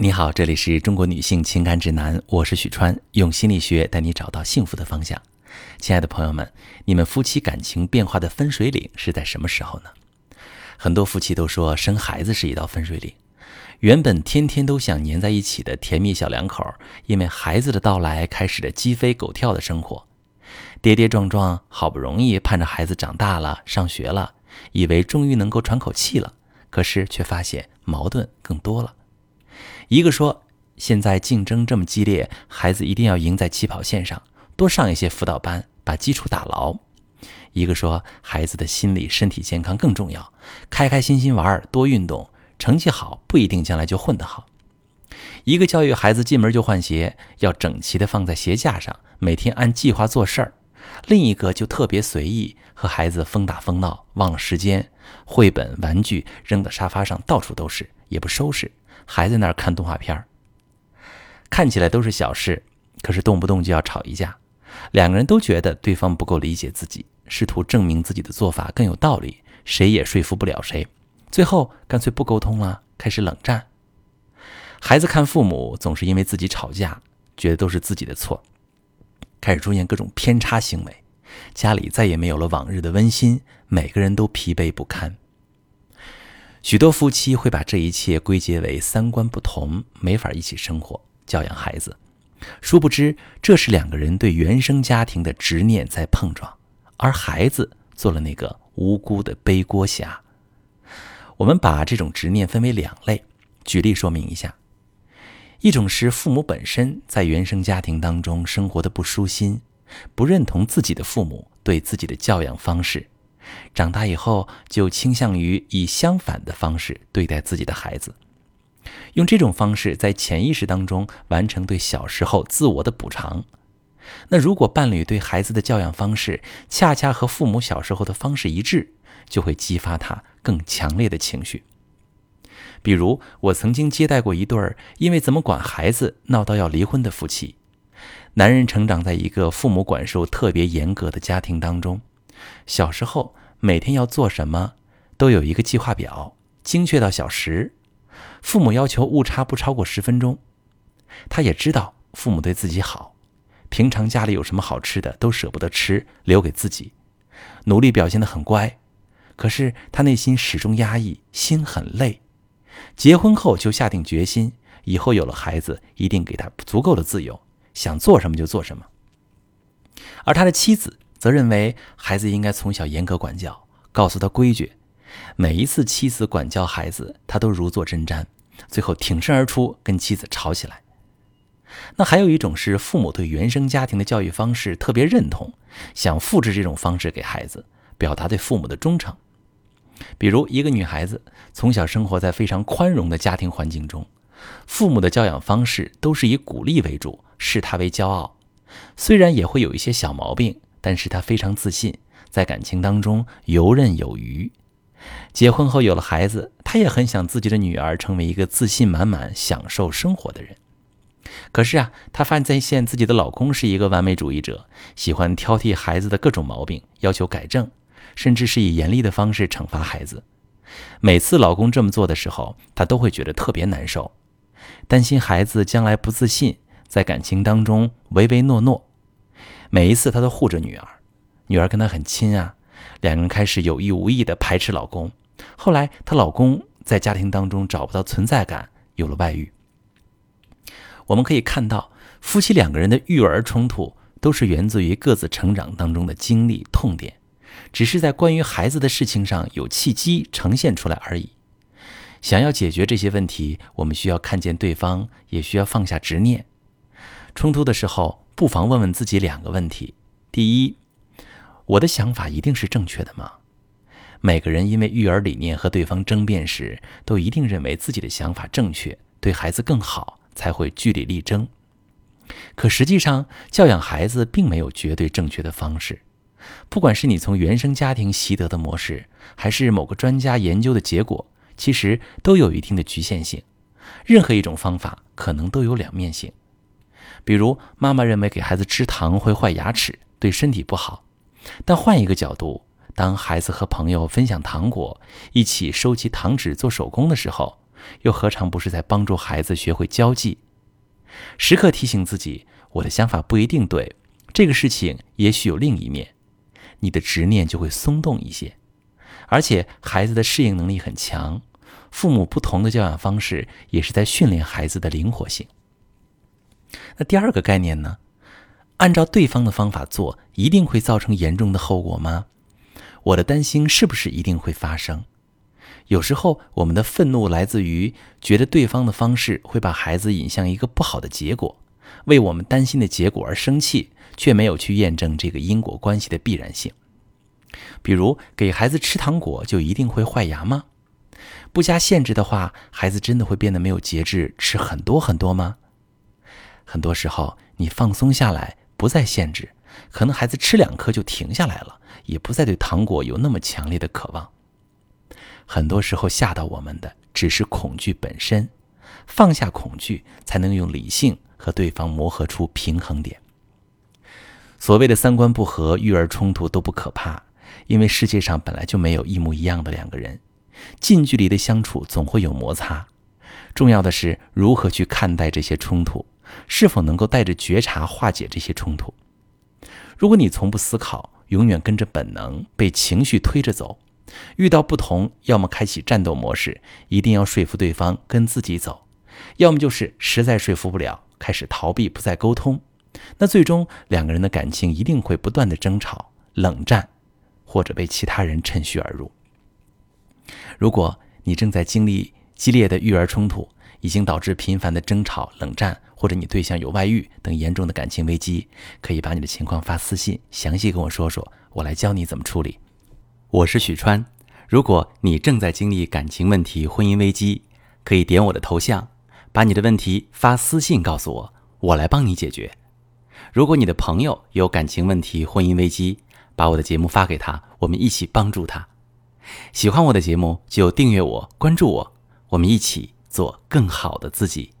你好，这里是中国女性情感指南，我是许川，用心理学带你找到幸福的方向。亲爱的朋友们，你们夫妻感情变化的分水岭是在什么时候呢？很多夫妻都说生孩子是一道分水岭，原本天天都想黏在一起的甜蜜小两口，因为孩子的到来，开始了鸡飞狗跳的生活，跌跌撞撞，好不容易盼着孩子长大了，上学了，以为终于能够喘口气了，可是却发现矛盾更多了。一个说，现在竞争这么激烈，孩子一定要赢在起跑线上，多上一些辅导班，把基础打牢。一个说，孩子的心理、身体健康更重要，开开心心玩儿，多运动，成绩好不一定将来就混得好。一个教育孩子进门就换鞋，要整齐的放在鞋架上，每天按计划做事儿。另一个就特别随意，和孩子疯打疯闹，忘了时间，绘本、玩具扔到沙发上，到处都是，也不收拾。还在那儿看动画片儿，看起来都是小事，可是动不动就要吵一架。两个人都觉得对方不够理解自己，试图证明自己的做法更有道理，谁也说服不了谁。最后干脆不沟通了，开始冷战。孩子看父母总是因为自己吵架，觉得都是自己的错，开始出现各种偏差行为，家里再也没有了往日的温馨，每个人都疲惫不堪。许多夫妻会把这一切归结为三观不同，没法一起生活、教养孩子。殊不知，这是两个人对原生家庭的执念在碰撞，而孩子做了那个无辜的背锅侠。我们把这种执念分为两类，举例说明一下：一种是父母本身在原生家庭当中生活的不舒心，不认同自己的父母对自己的教养方式。长大以后，就倾向于以相反的方式对待自己的孩子，用这种方式在潜意识当中完成对小时候自我的补偿。那如果伴侣对孩子的教养方式恰恰和父母小时候的方式一致，就会激发他更强烈的情绪。比如，我曾经接待过一对儿因为怎么管孩子闹到要离婚的夫妻，男人成长在一个父母管束特别严格的家庭当中。小时候每天要做什么，都有一个计划表，精确到小时。父母要求误差不超过十分钟。他也知道父母对自己好，平常家里有什么好吃的都舍不得吃，留给自己。努力表现得很乖，可是他内心始终压抑，心很累。结婚后就下定决心，以后有了孩子，一定给他足够的自由，想做什么就做什么。而他的妻子。则认为孩子应该从小严格管教，告诉他规矩。每一次妻子管教孩子，他都如坐针毡，最后挺身而出跟妻子吵起来。那还有一种是父母对原生家庭的教育方式特别认同，想复制这种方式给孩子，表达对父母的忠诚。比如一个女孩子从小生活在非常宽容的家庭环境中，父母的教养方式都是以鼓励为主，视她为骄傲，虽然也会有一些小毛病。但是他非常自信，在感情当中游刃有余。结婚后有了孩子，他也很想自己的女儿成为一个自信满满、享受生活的人。可是啊，她发现自己的老公是一个完美主义者，喜欢挑剔孩子的各种毛病，要求改正，甚至是以严厉的方式惩罚孩子。每次老公这么做的时候，她都会觉得特别难受，担心孩子将来不自信，在感情当中唯唯诺诺。每一次她都护着女儿，女儿跟她很亲啊，两个人开始有意无意的排斥老公。后来她老公在家庭当中找不到存在感，有了外遇。我们可以看到，夫妻两个人的育儿冲突都是源自于各自成长当中的经历痛点，只是在关于孩子的事情上有契机呈现出来而已。想要解决这些问题，我们需要看见对方，也需要放下执念。冲突的时候。不妨问问自己两个问题：第一，我的想法一定是正确的吗？每个人因为育儿理念和对方争辩时，都一定认为自己的想法正确，对孩子更好，才会据理力争。可实际上，教养孩子并没有绝对正确的方式。不管是你从原生家庭习得的模式，还是某个专家研究的结果，其实都有一定的局限性。任何一种方法可能都有两面性。比如，妈妈认为给孩子吃糖会坏牙齿，对身体不好。但换一个角度，当孩子和朋友分享糖果，一起收集糖纸做手工的时候，又何尝不是在帮助孩子学会交际？时刻提醒自己，我的想法不一定对，这个事情也许有另一面，你的执念就会松动一些。而且孩子的适应能力很强，父母不同的教养方式也是在训练孩子的灵活性。那第二个概念呢？按照对方的方法做，一定会造成严重的后果吗？我的担心是不是一定会发生？有时候我们的愤怒来自于觉得对方的方式会把孩子引向一个不好的结果，为我们担心的结果而生气，却没有去验证这个因果关系的必然性。比如，给孩子吃糖果就一定会坏牙吗？不加限制的话，孩子真的会变得没有节制，吃很多很多吗？很多时候，你放松下来，不再限制，可能孩子吃两颗就停下来了，也不再对糖果有那么强烈的渴望。很多时候吓到我们的只是恐惧本身，放下恐惧，才能用理性和对方磨合出平衡点。所谓的三观不合、育儿冲突都不可怕，因为世界上本来就没有一模一样的两个人，近距离的相处总会有摩擦。重要的是如何去看待这些冲突，是否能够带着觉察化解这些冲突。如果你从不思考，永远跟着本能，被情绪推着走。遇到不同，要么开启战斗模式，一定要说服对方跟自己走；要么就是实在说服不了，开始逃避，不再沟通。那最终两个人的感情一定会不断的争吵、冷战，或者被其他人趁虚而入。如果你正在经历激烈的育儿冲突，已经导致频繁的争吵、冷战，或者你对象有外遇等严重的感情危机，可以把你的情况发私信，详细跟我说说，我来教你怎么处理。我是许川，如果你正在经历感情问题、婚姻危机，可以点我的头像，把你的问题发私信告诉我，我来帮你解决。如果你的朋友有感情问题、婚姻危机，把我的节目发给他，我们一起帮助他。喜欢我的节目就订阅我、关注我，我们一起做更好的自己。